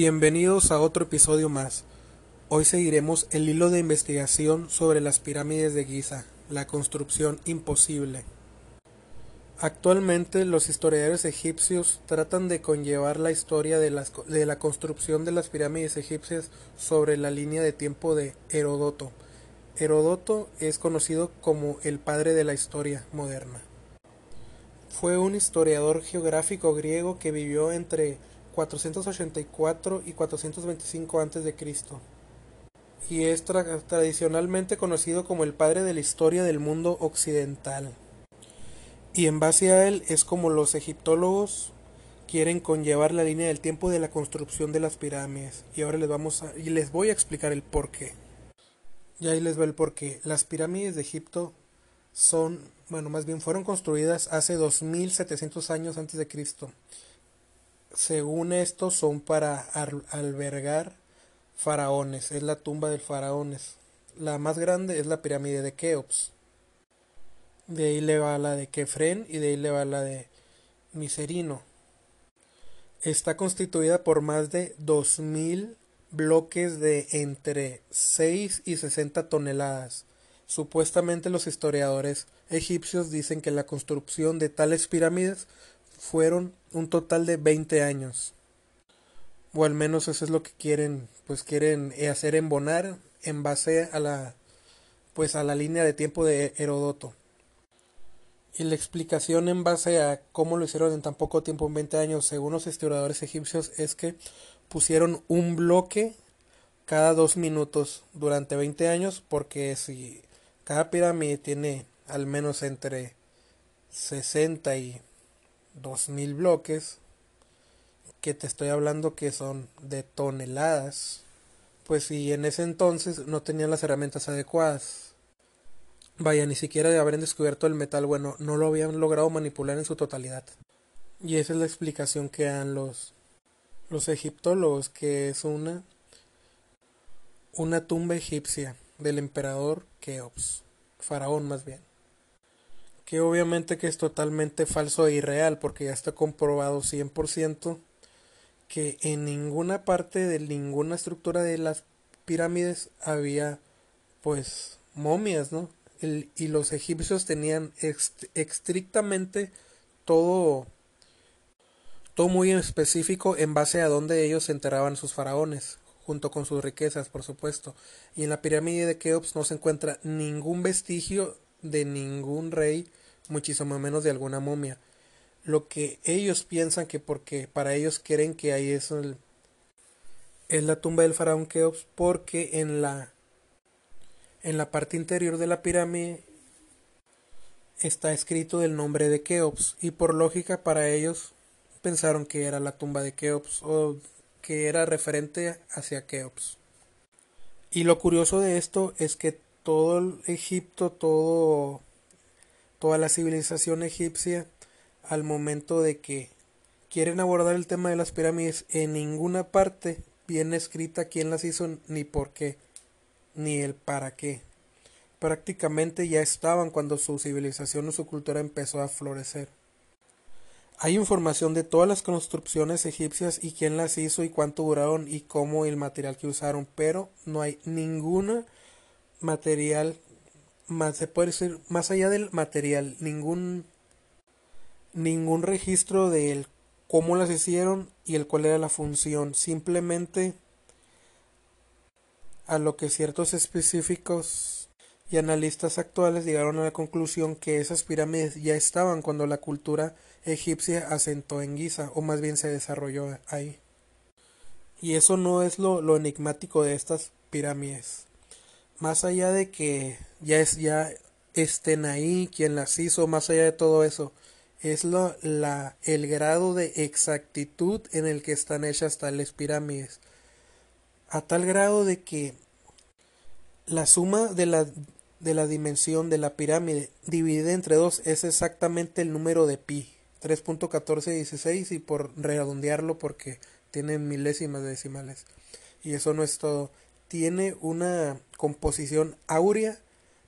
Bienvenidos a otro episodio más. Hoy seguiremos el hilo de investigación sobre las pirámides de Giza, la construcción imposible. Actualmente los historiadores egipcios tratan de conllevar la historia de, de, la construcción de las pirámides egipcias sobre la línea de tiempo de Herodoto. Herodoto es conocido como el padre de la historia moderna. Fue un historiador geográfico griego que vivió entre 484 y 425 a.C. y es tradicionalmente conocido como el padre de la historia del mundo occidental. Y en base a él es como los egiptólogos quieren conllevar la línea del tiempo de la construcción de las pirámides. Y ahora les vamos a, y les voy a explicar el porqué. Y ahí les va el porqué. Las pirámides de Egipto son, bueno, más bien fueron construidas hace 2700 años antes de Cristo según esto son para albergar faraones, es la tumba de faraones. La más grande es la pirámide de Keops. De ahí le va la de Kefren y de ahí le va la de Miserino. Está constituida por más de 2000 bloques de entre 6 y 60 toneladas. Supuestamente los historiadores egipcios dicen que la construcción de tales pirámides fueron un total de 20 años. O al menos eso es lo que quieren, pues quieren hacer embonar en base a la pues a la línea de tiempo de Herodoto. Y la explicación en base a cómo lo hicieron en tan poco tiempo, en 20 años, según los historiadores egipcios, es que pusieron un bloque cada dos minutos durante 20 años, porque si cada pirámide tiene al menos entre 60 y dos mil bloques, que te estoy hablando que son de toneladas, pues si en ese entonces no tenían las herramientas adecuadas. Vaya, ni siquiera de haber descubierto el metal bueno, no lo habían logrado manipular en su totalidad. Y esa es la explicación que dan los, los egiptólogos, que es una, una tumba egipcia del emperador Keops, faraón más bien que obviamente que es totalmente falso e irreal porque ya está comprobado 100% que en ninguna parte de ninguna estructura de las pirámides había pues momias, ¿no? y los egipcios tenían estrictamente todo todo muy específico en base a donde ellos enterraban sus faraones, junto con sus riquezas, por supuesto. Y en la pirámide de Keops no se encuentra ningún vestigio de ningún rey muchísimo menos de alguna momia. Lo que ellos piensan que porque para ellos creen que ahí es el, es la tumba del faraón Keops porque en la en la parte interior de la pirámide está escrito el nombre de Keops y por lógica para ellos pensaron que era la tumba de Keops o que era referente hacia Keops. Y lo curioso de esto es que todo el Egipto, todo toda la civilización egipcia al momento de que quieren abordar el tema de las pirámides, en ninguna parte viene escrita quién las hizo ni por qué, ni el para qué. Prácticamente ya estaban cuando su civilización o su cultura empezó a florecer. Hay información de todas las construcciones egipcias y quién las hizo y cuánto duraron y cómo el material que usaron, pero no hay ninguna material más se puede decir más allá del material ningún ningún registro de cómo las hicieron y el cuál era la función. Simplemente a lo que ciertos específicos y analistas actuales llegaron a la conclusión que esas pirámides ya estaban cuando la cultura egipcia asentó en Giza o más bien se desarrolló ahí. Y eso no es lo, lo enigmático de estas pirámides más allá de que ya es ya estén ahí quien las hizo, más allá de todo eso, es lo, la, el grado de exactitud en el que están hechas tales pirámides. A tal grado de que la suma de la, de la dimensión de la pirámide dividida entre dos es exactamente el número de pi, 3.1416 y por redondearlo porque tiene milésimas decimales. Y eso no es todo tiene una composición áurea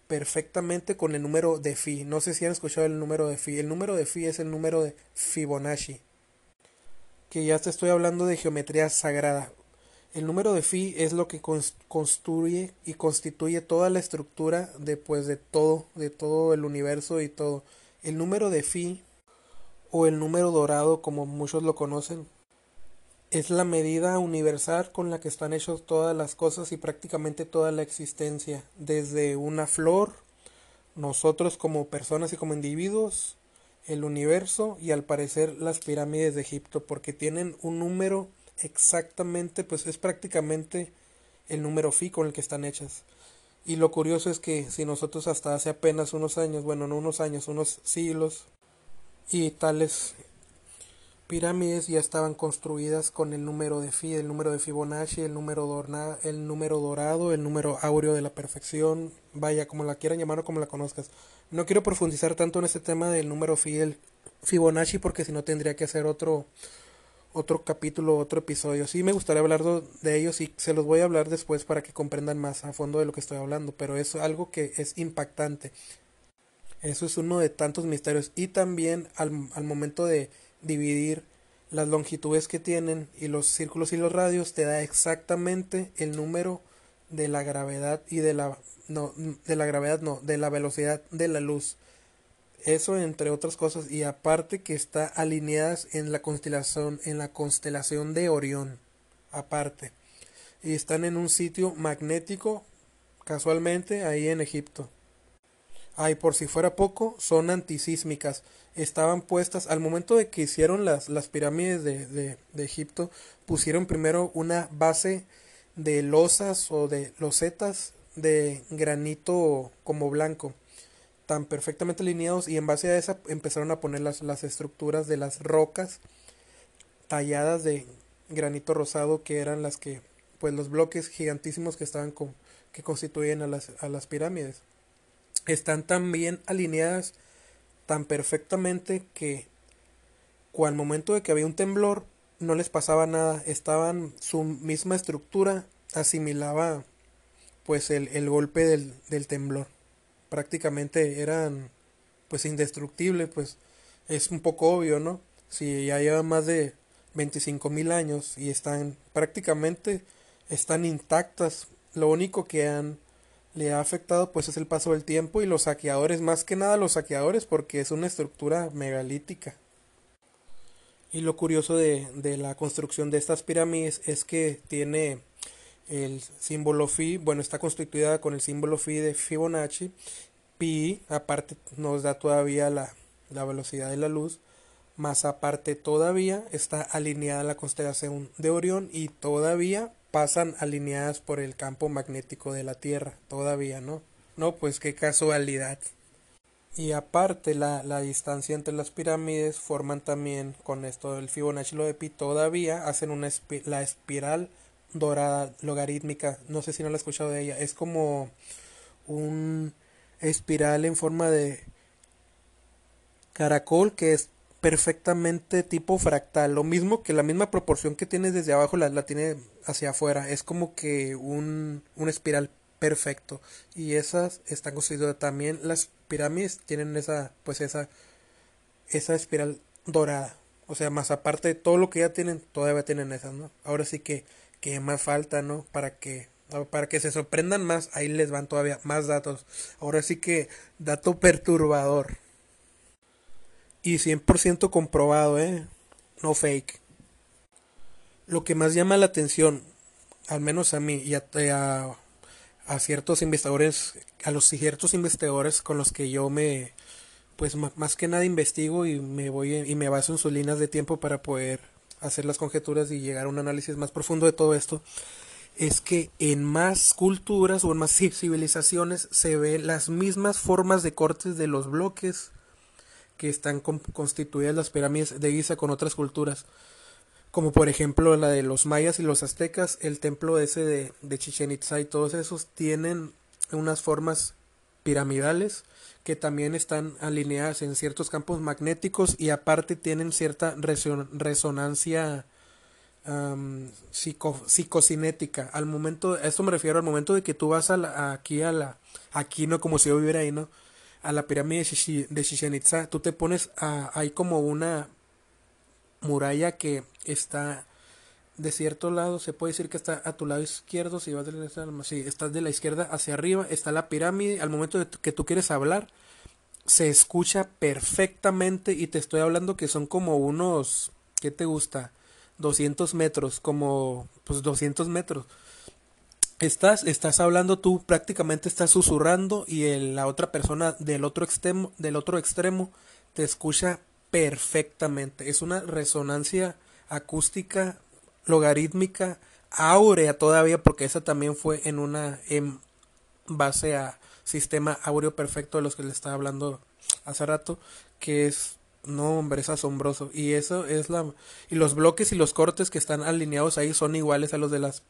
perfectamente con el número de Phi. No sé si han escuchado el número de Phi. El número de Phi es el número de Fibonacci. Que ya te estoy hablando de geometría sagrada. El número de phi es lo que construye y constituye toda la estructura de, pues, de todo, de todo el universo y todo. El número de phi o el número dorado como muchos lo conocen es la medida universal con la que están hechos todas las cosas y prácticamente toda la existencia, desde una flor, nosotros como personas y como individuos, el universo y al parecer las pirámides de Egipto, porque tienen un número exactamente, pues es prácticamente el número phi con el que están hechas. Y lo curioso es que si nosotros hasta hace apenas unos años, bueno, no unos años, unos siglos, y tales pirámides ya estaban construidas con el número de Phi, el número de Fibonacci, el número, el número dorado, el número áureo de la perfección, vaya, como la quieran llamar o como la conozcas. No quiero profundizar tanto en este tema del número Phi, el Fibonacci, porque si no tendría que hacer otro, otro capítulo, otro episodio. Sí me gustaría hablar de ellos y se los voy a hablar después para que comprendan más a fondo de lo que estoy hablando, pero es algo que es impactante. Eso es uno de tantos misterios. Y también al, al momento de dividir las longitudes que tienen y los círculos y los radios te da exactamente el número de la gravedad y de la no de la gravedad no de la velocidad de la luz. Eso entre otras cosas y aparte que está alineadas en la constelación en la constelación de Orión aparte. Y están en un sitio magnético casualmente ahí en Egipto. Ay, por si fuera poco, son antisísmicas. Estaban puestas, al momento de que hicieron las, las pirámides de, de, de Egipto, pusieron primero una base de losas o de losetas de granito como blanco, tan perfectamente alineados, y en base a esa empezaron a poner las, las estructuras de las rocas talladas de granito rosado, que eran las que, pues los bloques gigantísimos que estaban con, que constituyen a las, a las pirámides. Están tan bien alineadas, tan perfectamente que al momento de que había un temblor no les pasaba nada, estaban su misma estructura asimilaba pues el, el golpe del, del, temblor. Prácticamente eran pues indestructibles, pues es un poco obvio, ¿no? Si ya llevan más de 25 mil años y están prácticamente están intactas, lo único que han le ha afectado pues es el paso del tiempo y los saqueadores, más que nada los saqueadores porque es una estructura megalítica. Y lo curioso de, de la construcción de estas pirámides es que tiene el símbolo Phi, bueno, está constituida con el símbolo Phi de Fibonacci, Pi, aparte nos da todavía la, la velocidad de la luz, más aparte todavía está alineada la constelación de Orión y todavía pasan alineadas por el campo magnético de la Tierra, todavía, ¿no? No, pues qué casualidad. Y aparte la, la distancia entre las pirámides forman también con esto del Fibonacci lo de Pi todavía hacen una la espiral dorada logarítmica, no sé si no la he escuchado de ella, es como un espiral en forma de caracol que es perfectamente tipo fractal, lo mismo que la misma proporción que tienes desde abajo la, la tiene hacia afuera, es como que un, un espiral perfecto y esas están construidas también las pirámides tienen esa pues esa esa espiral dorada o sea más aparte de todo lo que ya tienen todavía tienen esas no ahora sí que que más falta no para que para que se sorprendan más ahí les van todavía más datos. Ahora sí que dato perturbador y 100% comprobado, ¿eh? No fake. Lo que más llama la atención, al menos a mí y a, a, ciertos investigadores, a los ciertos investigadores con los que yo me, pues más que nada investigo y me voy y me baso en sus líneas de tiempo para poder hacer las conjeturas y llegar a un análisis más profundo de todo esto, es que en más culturas o en más civilizaciones se ven las mismas formas de cortes de los bloques que están constituidas las pirámides de Giza con otras culturas, como por ejemplo la de los mayas y los aztecas, el templo ese de, de Chichen Itza y todos esos tienen unas formas piramidales que también están alineadas en ciertos campos magnéticos y aparte tienen cierta resonancia psicocinética. Al momento esto me refiero al momento de que tú vas a aquí a la aquí no como si yo viviera ahí no a la pirámide de Chichen Itza, tú te pones a, hay como una muralla que está de cierto lado se puede decir que está a tu lado izquierdo, si vas de la izquierda, estás de la izquierda hacia arriba, está la pirámide, al momento de que tú quieres hablar, se escucha perfectamente y te estoy hablando que son como unos, ¿qué te gusta? 200 metros, como pues 200 metros. Estás, estás hablando tú, prácticamente estás susurrando y la otra persona del otro extremo, del otro extremo te escucha perfectamente. Es una resonancia acústica logarítmica áurea todavía porque esa también fue en una base a sistema áureo perfecto de los que le estaba hablando hace rato que es no hombre es asombroso y eso es la y los bloques y los cortes que están alineados ahí son iguales a los de las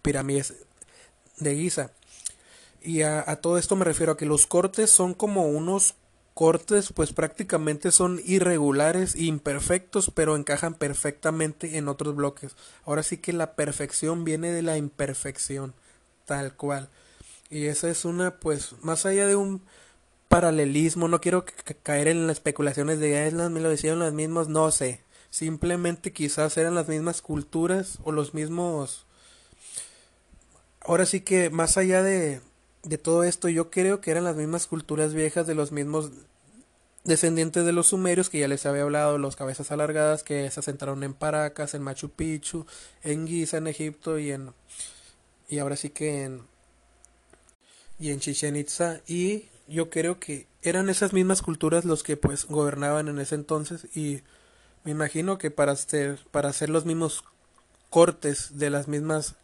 pirámides de Giza y a, a todo esto me refiero a que los cortes son como unos cortes pues prácticamente son irregulares imperfectos pero encajan perfectamente en otros bloques. Ahora sí que la perfección viene de la imperfección tal cual. Y esa es una pues más allá de un paralelismo no quiero caer en las especulaciones de ah, es las me lo decían las mismas no sé. Simplemente quizás eran las mismas culturas o los mismos ahora sí que más allá de de todo esto yo creo que eran las mismas culturas viejas de los mismos descendientes de los sumerios que ya les había hablado, los cabezas alargadas que se asentaron en Paracas, en Machu Picchu, en Giza, en Egipto y en y ahora sí que en y en Chichen Itza. Y yo creo que eran esas mismas culturas los que pues gobernaban en ese entonces y me imagino que para hacer para hacer los mismos cortes de las mismas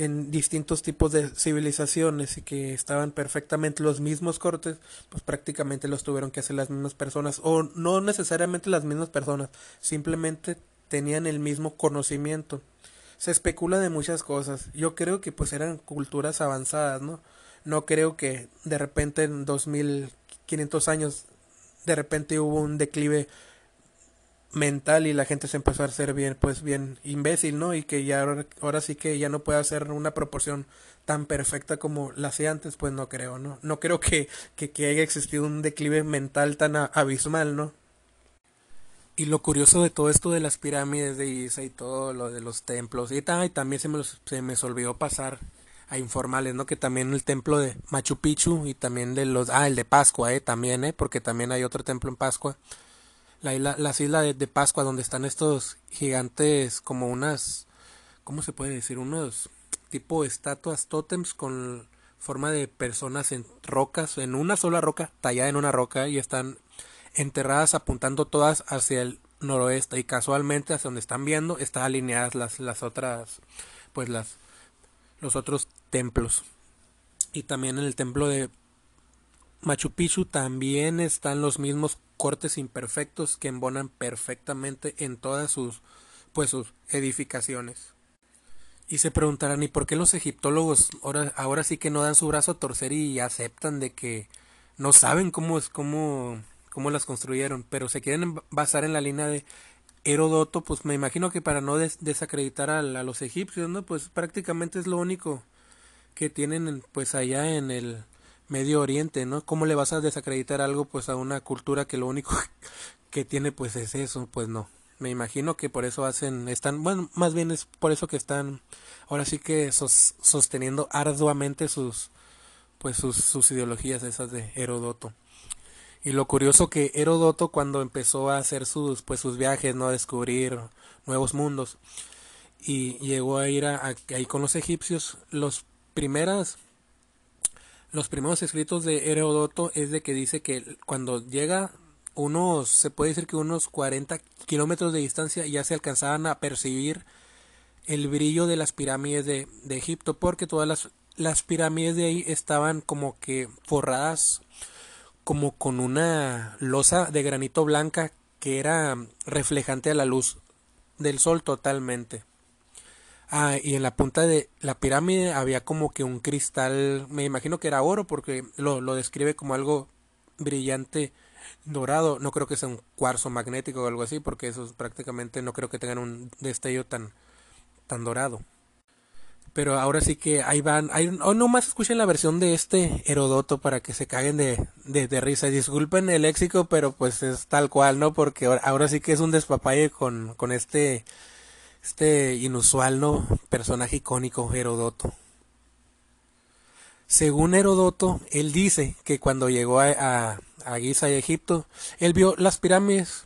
en distintos tipos de civilizaciones y que estaban perfectamente los mismos cortes, pues prácticamente los tuvieron que hacer las mismas personas o no necesariamente las mismas personas, simplemente tenían el mismo conocimiento. Se especula de muchas cosas. Yo creo que pues eran culturas avanzadas, ¿no? No creo que de repente en 2500 años de repente hubo un declive mental y la gente se empezó a hacer bien pues bien imbécil no y que ya ahora, sí que ya no puede hacer una proporción tan perfecta como la hacía antes pues no creo no no creo que, que, haya existido un declive mental tan abismal no y lo curioso de todo esto de las pirámides de Giza y todo lo de los templos y, y también se me, se me olvidó pasar a informales, ¿no? Que también el templo de Machu Picchu y también de los... Ah, el de Pascua, ¿eh? También, ¿eh? Porque también hay otro templo en Pascua la isla, las islas de, Pascua, donde están estos gigantes, como unas, ¿cómo se puede decir? Unos tipo estatuas tótems con forma de personas en rocas, en una sola roca, tallada en una roca, y están enterradas apuntando todas hacia el noroeste y casualmente hacia donde están viendo están alineadas las, las otras pues las los otros templos y también en el templo de Machu Picchu también están los mismos cortes imperfectos que embonan perfectamente en todas sus pues sus edificaciones. Y se preguntarán, ¿y por qué los egiptólogos ahora, ahora sí que no dan su brazo a torcer y aceptan de que no saben cómo es cómo, cómo las construyeron, pero se quieren basar en la línea de Herodoto, pues me imagino que para no desacreditar a, a, los egipcios, ¿no? Pues prácticamente es lo único que tienen pues allá en el Medio Oriente, ¿no? ¿Cómo le vas a desacreditar algo pues a una cultura que lo único que tiene pues es eso? Pues no. Me imagino que por eso hacen, están, bueno, más bien es por eso que están ahora sí que sosteniendo arduamente sus, pues sus, sus ideologías esas de Herodoto. Y lo curioso que Herodoto cuando empezó a hacer sus, pues sus viajes, ¿no? A descubrir nuevos mundos y llegó a ir a, ahí con los egipcios, los primeras los primeros escritos de Herodoto es de que dice que cuando llega unos, se puede decir que unos 40 kilómetros de distancia ya se alcanzaban a percibir el brillo de las pirámides de, de Egipto, porque todas las, las pirámides de ahí estaban como que forradas como con una losa de granito blanca que era reflejante a la luz del sol totalmente. Ah, y en la punta de la pirámide había como que un cristal, me imagino que era oro porque lo, lo describe como algo brillante dorado. No creo que sea un cuarzo magnético o algo así porque esos prácticamente no creo que tengan un destello tan, tan dorado. Pero ahora sí que ahí van, ahí, oh, no más escuchen la versión de este Herodoto para que se caguen de, de, de risa. Disculpen el léxico, pero pues es tal cual, ¿no? Porque ahora, ahora sí que es un despapalle con, con este este inusual, ¿no? Personaje icónico, Herodoto. Según Herodoto, él dice que cuando llegó a, a, Giza y Egipto, él vio las pirámides.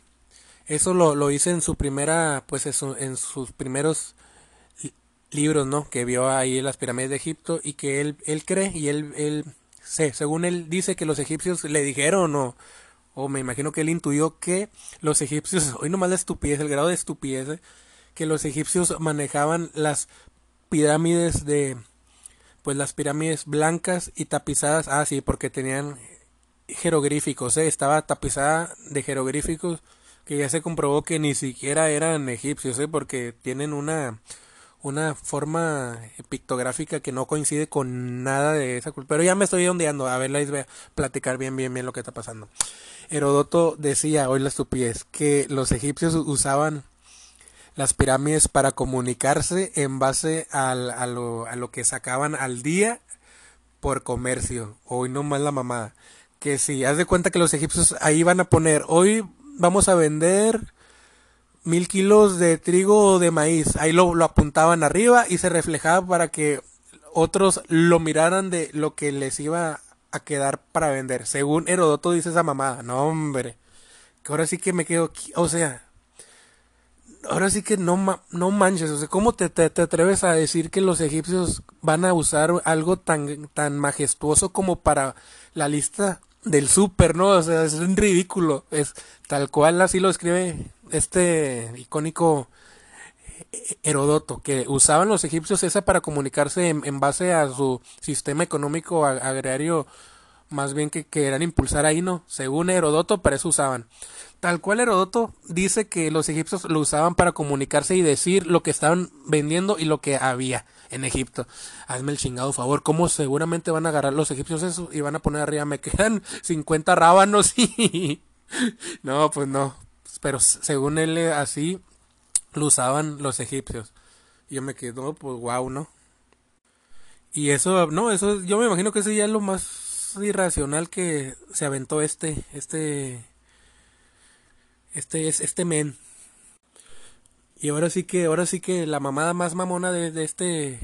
Eso lo, lo en su primera, pues en sus primeros libros, ¿no? Que vio ahí las pirámides de Egipto y que él, él cree y él, él, sé, según él dice que los egipcios le dijeron o, o me imagino que él intuyó que los egipcios, hoy nomás la estupidez, el grado de estupidez, ¿eh? Que los egipcios manejaban las pirámides de, pues las pirámides blancas y tapizadas, ah sí, porque tenían jeroglíficos, ¿eh? estaba tapizada de jeroglíficos que ya se comprobó que ni siquiera eran egipcios, ¿eh? porque tienen una una forma pictográfica que no coincide con nada de esa cultura. Pero ya me estoy ondeando, a ver, les voy platicar bien, bien, bien lo que está pasando. Herodoto decía, hoy la estupidez, que los egipcios usaban las pirámides para comunicarse en base al, a, lo, a lo que sacaban al día por comercio. Hoy no más la mamada. Que si haz de cuenta que los egipcios ahí van a poner, hoy vamos a vender mil kilos de trigo o de maíz. Ahí lo, lo apuntaban arriba y se reflejaba para que otros lo miraran de lo que les iba a quedar para vender. Según Herodoto dice esa mamada. No, hombre. Que ahora sí que me quedo, o sea, ahora sí que no, no manches, o sea, ¿cómo te, te, atreves a decir que los egipcios van a usar algo tan, tan majestuoso como para la lista del súper, ¿no? O sea, es un ridículo, es tal cual así lo escribe este icónico Herodoto, que usaban los egipcios esa para comunicarse en, base a su sistema económico agrario, más bien que, que eran impulsar ahí, ¿no? Según Herodoto, para eso usaban. Tal cual Herodoto dice que los egipcios lo usaban para comunicarse y decir lo que estaban vendiendo y lo que había en Egipto. Hazme el chingado favor, ¿cómo seguramente van a agarrar los egipcios eso y van a poner arriba, me quedan 50 rábanos y... no, pues no. Pero según él así lo usaban los egipcios. Y yo me quedo, pues wow, ¿no? Y eso, no, eso, yo me imagino que ese ya es lo más irracional que se aventó este, este este es este men. Y ahora sí que, ahora sí que la mamada más mamona de, de este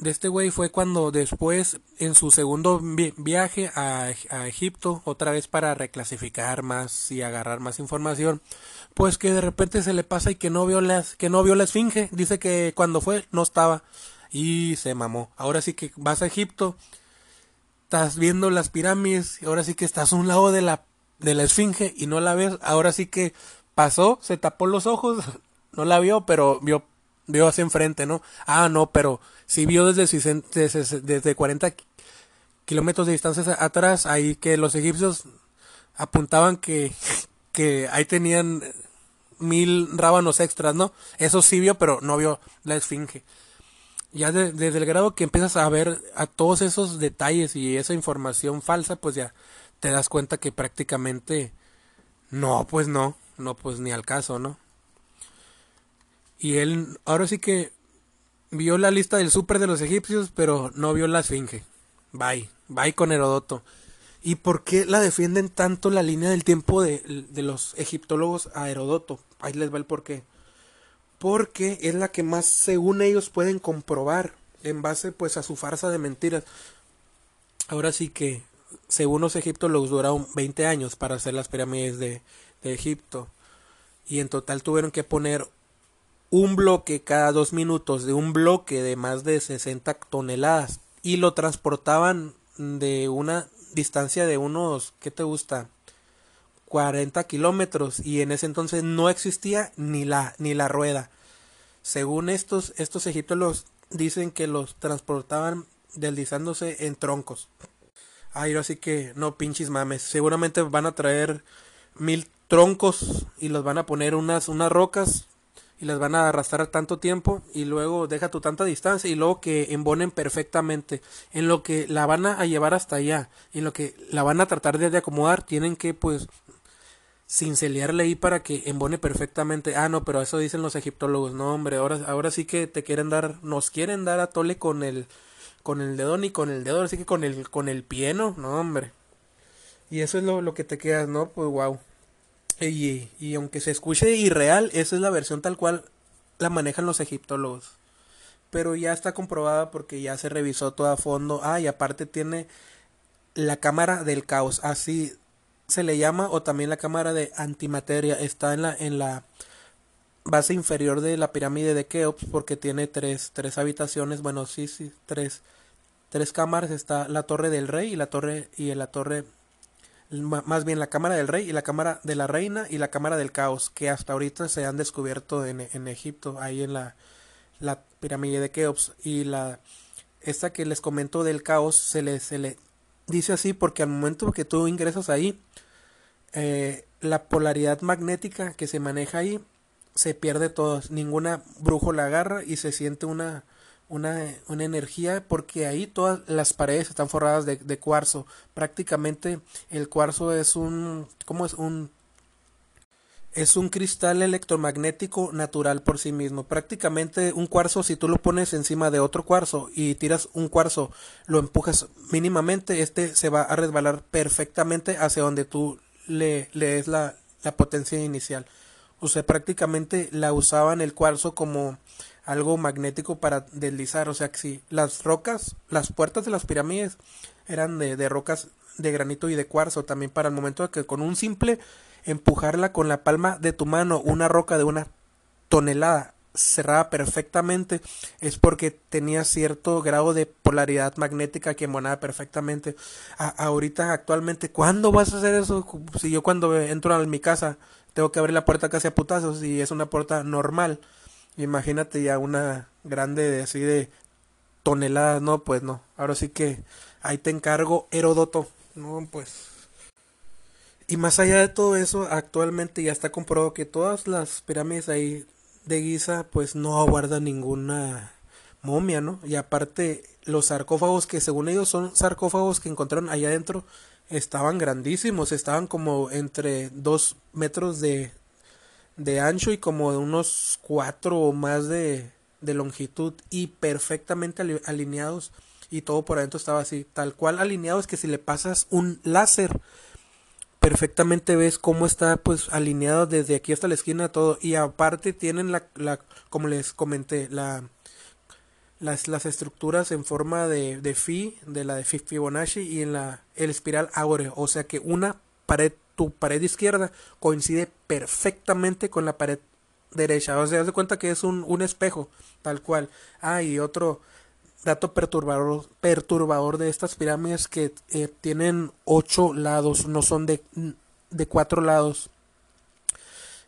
de este güey fue cuando después en su segundo viaje a, a, Egipto, otra vez para reclasificar más y agarrar más información, pues que de repente se le pasa y que no vio las, que no vio la esfinge, dice que cuando fue no estaba y se mamó. Ahora sí que vas a Egipto, estás viendo las pirámides, y ahora sí que estás a un lado de la de la esfinge y no la ves. Ahora sí que pasó, se tapó los ojos, no la vio, pero vio, vio hacia enfrente, ¿no? Ah, no, pero si vio desde, desde, desde 40 kilómetros de distancia atrás, ahí que los egipcios apuntaban que, que ahí tenían mil rábanos extras, ¿no? Eso sí vio, pero no vio la esfinge. Ya desde el grado que empiezas a ver a todos esos detalles y esa información falsa, pues ya te das cuenta que prácticamente no, pues no, no, pues ni al caso, ¿no? Y él ahora sí que vio la lista del súper de los egipcios, pero no vio la esfinge. Bye, bye con Herodoto. ¿Y por qué la defienden tanto la línea del tiempo de, de los egiptólogos a Herodoto? Ahí les va el porqué. Porque es la que más, según ellos, pueden comprobar en base pues a su farsa de mentiras. Ahora sí que según los egiptos los duraron 20 años para hacer las pirámides de, de Egipto. Y en total tuvieron que poner un bloque cada dos minutos de un bloque de más de 60 toneladas y lo transportaban de una distancia de unos, ¿qué te gusta? 40 kilómetros y en ese entonces no existía ni la, ni la rueda. Según estos, estos egipcios dicen que los transportaban deslizándose en troncos. Ay, así que no pinches mames. Seguramente van a traer mil troncos y los van a poner unas, unas rocas y las van a arrastrar tanto tiempo y luego deja tu tanta distancia y luego que embonen perfectamente. En lo que la van a llevar hasta allá, en lo que la van a tratar de acomodar, tienen que pues cincelearle ahí para que embone perfectamente. Ah, no, pero eso dicen los egiptólogos. No, hombre, ahora, ahora sí que te quieren dar, nos quieren dar a tole con el con el dedo ni con el dedo, así que con el, con el pie, ¿no? No, hombre. Y eso es lo, lo que te quedas, ¿no? Pues wow. Y, y aunque se escuche irreal, esa es la versión tal cual la manejan los egiptólogos. Pero ya está comprobada porque ya se revisó todo a fondo. Ah, y aparte tiene la cámara del caos, así se le llama, o también la cámara de antimateria. Está en la, en la base inferior de la pirámide de Keops porque tiene tres, tres habitaciones, bueno, sí, sí, tres, tres cámaras. Está la torre del rey y la torre, y la torre más bien la cámara del rey y la cámara de la reina y la cámara del caos que hasta ahorita se han descubierto en, en Egipto ahí en la, la pirámide de Keops y la esta que les comento del caos se le, se le dice así porque al momento que tú ingresas ahí eh, la polaridad magnética que se maneja ahí se pierde todo ninguna brújula agarra y se siente una una, una energía porque ahí todas las paredes están forradas de, de cuarzo. Prácticamente el cuarzo es un, ¿cómo es? Un, es un cristal electromagnético natural por sí mismo. Prácticamente un cuarzo, si tú lo pones encima de otro cuarzo y tiras un cuarzo, lo empujas mínimamente, este se va a resbalar perfectamente hacia donde tú le, le la, la potencia inicial. O sea, prácticamente la usaban el cuarzo como algo magnético para deslizar. O sea que si las rocas, las puertas de las pirámides eran de, de rocas de granito y de cuarzo también para el momento de que con un simple empujarla con la palma de tu mano una roca de una tonelada cerrada perfectamente es porque tenía cierto grado de polaridad magnética que emanaba perfectamente. ahorita, actualmente, ¿cuándo vas a hacer eso? Si yo cuando entro a mi casa tengo que abrir la puerta casi a putazos y es una puerta normal. Imagínate ya una grande así de toneladas, no, pues no. Ahora sí que ahí te encargo Heródoto. No, pues. Y más allá de todo eso, actualmente ya está comprobado que todas las pirámides ahí de Giza pues no aguardan ninguna momia, ¿no? Y aparte los sarcófagos que según ellos son sarcófagos que encontraron allá adentro estaban grandísimos, estaban como entre dos metros de, de ancho y como de unos cuatro o más de, de longitud y perfectamente alineados y todo por adentro estaba así, tal cual alineados que si le pasas un láser perfectamente ves cómo está pues alineado desde aquí hasta la esquina todo y aparte tienen la, la como les comenté la las, las estructuras en forma de, de Phi, de la de Fibonacci y en la el espiral áureo, o sea que una pared tu pared izquierda coincide perfectamente con la pared derecha. O sea, haz de cuenta que es un, un espejo, tal cual. Ah, y otro dato perturbador, perturbador de estas pirámides que eh, tienen ocho lados, no son de, de cuatro lados.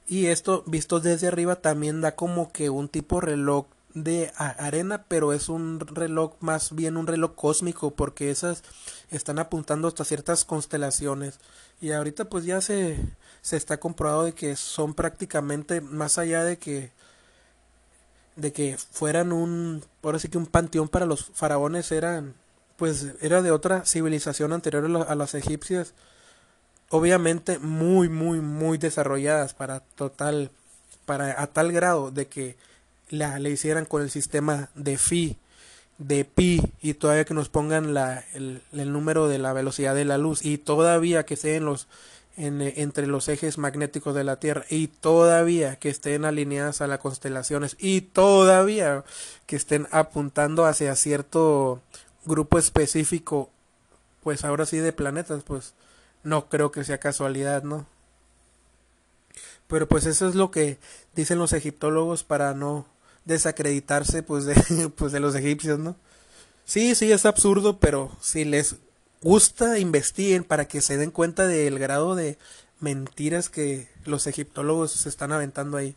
Y esto, visto desde arriba, también da como que un tipo reloj de arena, pero es un reloj más bien un reloj cósmico, porque esas están apuntando hasta ciertas constelaciones y ahorita pues ya se, se está comprobado de que son prácticamente más allá de que de que fueran un ahora sí que un panteón para los faraones eran pues era de otra civilización anterior a, las egipcias. Obviamente muy muy muy desarrolladas para total para a tal grado de que la le hicieran con el sistema de phi de pi y todavía que nos pongan la, el, el, número de la velocidad de la luz y todavía que estén los en, entre los ejes magnéticos de la Tierra. Y todavía que estén alineadas a las constelaciones. Y todavía que estén apuntando hacia cierto grupo específico pues ahora sí de planetas pues no creo que sea casualidad no pero pues eso es lo que dicen los egiptólogos para no desacreditarse pues de, pues de los egipcios, ¿no? Sí, sí, es absurdo, pero si les gusta, investiguen para que se den cuenta del grado de mentiras que los egiptólogos se están aventando ahí.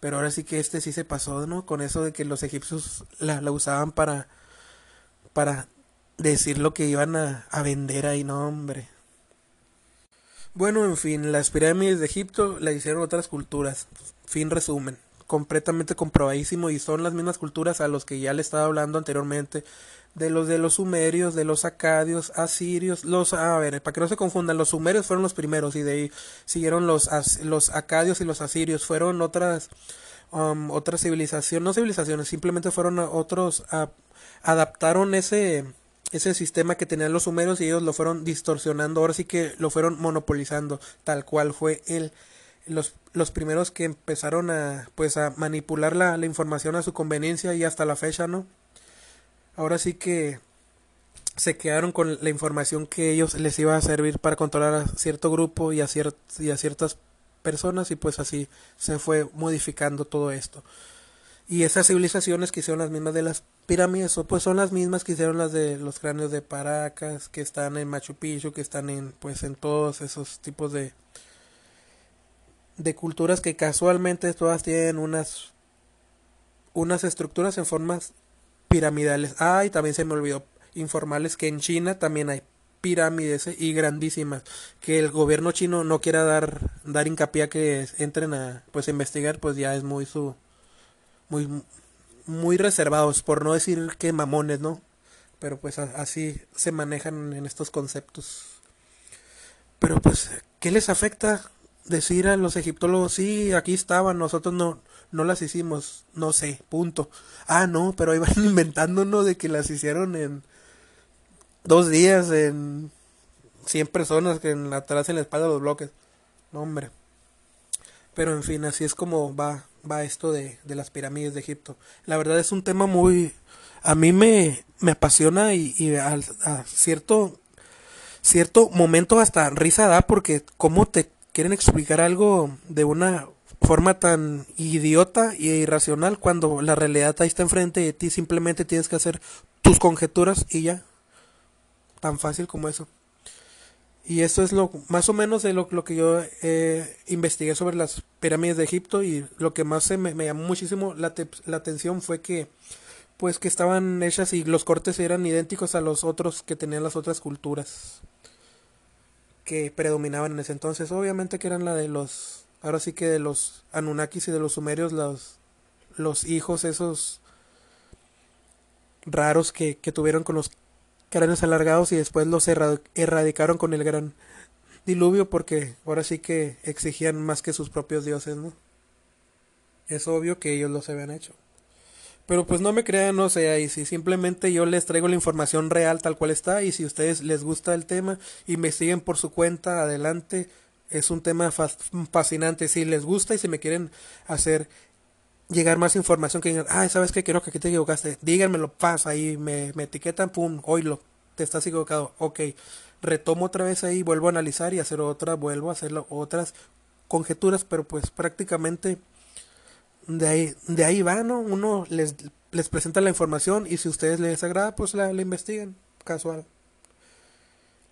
Pero ahora sí que este sí se pasó, ¿no? Con eso de que los egipcios la, usaban para, para decir lo que iban a, a vender ahí, no, hombre. Bueno, en fin, las pirámides de Egipto la hicieron otras culturas. Fin resumen completamente comprobadísimo y son las mismas culturas a los que ya le estaba hablando anteriormente de los de los sumerios, de los acadios, asirios, los a ver, para que no se confundan, los sumerios fueron los primeros y de ahí siguieron los los acadios y los asirios, fueron otras um, otras civilizaciones, no civilizaciones, simplemente fueron otros adaptaron ese ese sistema que tenían los sumerios y ellos lo fueron distorsionando, ahora sí que lo fueron monopolizando, tal cual fue el los, los primeros que empezaron a pues a manipular la, la información a su conveniencia y hasta la fecha, ¿no? Ahora sí que se quedaron con la información que ellos les iba a servir para controlar a cierto grupo y a, y a ciertas personas y pues así se fue modificando todo esto. Y esas civilizaciones que hicieron las mismas de las pirámides, pues son las mismas que hicieron las de los cráneos de Paracas, que están en Machu Picchu, que están en pues en todos esos tipos de de culturas que casualmente todas tienen unas unas estructuras en formas piramidales. Ah, y también se me olvidó informarles que en China también hay pirámides eh, y grandísimas que el gobierno chino no quiera dar dar hincapié a que entren a pues investigar pues ya es muy su muy muy reservados por no decir que mamones no pero pues así se manejan en estos conceptos. Pero pues qué les afecta decir a los egiptólogos sí aquí estaban nosotros no no las hicimos no sé punto ah no pero iban inventando uno de que las hicieron en dos días en 100 personas que en, atrás en la espalda de los bloques. No, hombre. Pero en fin, así es como va, va esto de, de las pirámides de Egipto. La verdad es un tema muy... A mí me, me apasiona y, y a, a, cierto, cierto momento hasta risa da porque cómo te quieren explicar algo de una forma tan idiota y irracional cuando la realidad ahí está enfrente de ti simplemente tienes que hacer tus conjeturas y ya tan fácil como eso. Y eso es lo más o menos de lo, que yo eh, investigué sobre las pirámides de Egipto y lo que más se me, llamó muchísimo la, la, atención fue que pues que estaban hechas y los cortes eran idénticos a los otros que tenían las otras culturas que predominaban en ese entonces. Obviamente que eran la de los ahora sí que de los Anunnakis y de los sumerios los los hijos esos raros que, que tuvieron con los cráneos alargados y después los erradicaron con el gran diluvio porque ahora sí que exigían más que sus propios dioses, ¿no? Es obvio que ellos los habían hecho. Pero pues no me crean, no sé, y si simplemente yo les traigo la información real tal cual está y si a ustedes les gusta el tema, investiguen por su cuenta, adelante. Es un tema fascinante. Si les gusta y si me quieren hacer llegar más información que digan, ay, ¿sabes qué? Creo que aquí te equivocaste. Díganmelo, pasa ahí, me, me etiquetan, pum, oílo, te estás equivocado. Ok, retomo otra vez ahí, vuelvo a analizar y hacer otra, vuelvo a hacer otras conjeturas, pero pues prácticamente de ahí, de ahí va, ¿no? Uno les, les presenta la información y si a ustedes les agrada, pues la, la investigan, casual.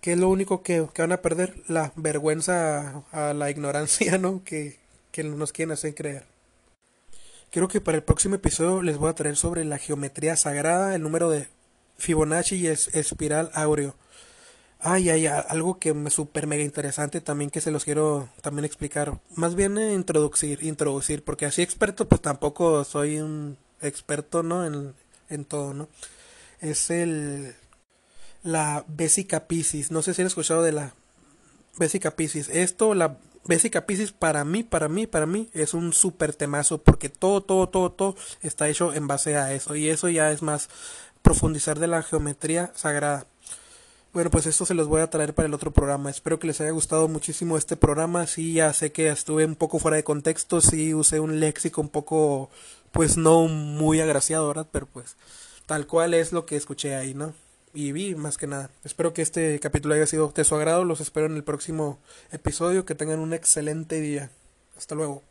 ¿Qué es lo único que, que, van a perder? La vergüenza a, a la ignorancia, ¿no? Que, que nos quieren hacer creer. Creo que para el próximo episodio les voy a traer sobre la geometría sagrada, el número de Fibonacci y es espiral áureo. Ay, hay algo que me súper mega interesante también que se los quiero también explicar. Más bien introducir, introducir, porque así experto pues tampoco soy un experto, ¿no? En, en todo, ¿no? Es el la Vesica Piscis. No sé si han escuchado de la Vesica Piscis. Esto, la Basic Pisces para mí, para mí, para mí es un súper temazo porque todo, todo, todo, todo está hecho en base a eso y eso ya es más profundizar de la geometría sagrada. Bueno, pues esto se los voy a traer para el otro programa. Espero que les haya gustado muchísimo este programa. Sí, ya sé que estuve un poco fuera de contexto, sí usé un léxico un poco, pues no muy agraciado, ¿verdad? Pero pues tal cual es lo que escuché ahí, ¿no? y vi más que nada. Espero que este capítulo haya sido de su agrado. Los espero en el próximo episodio. Que tengan un excelente día. Hasta luego.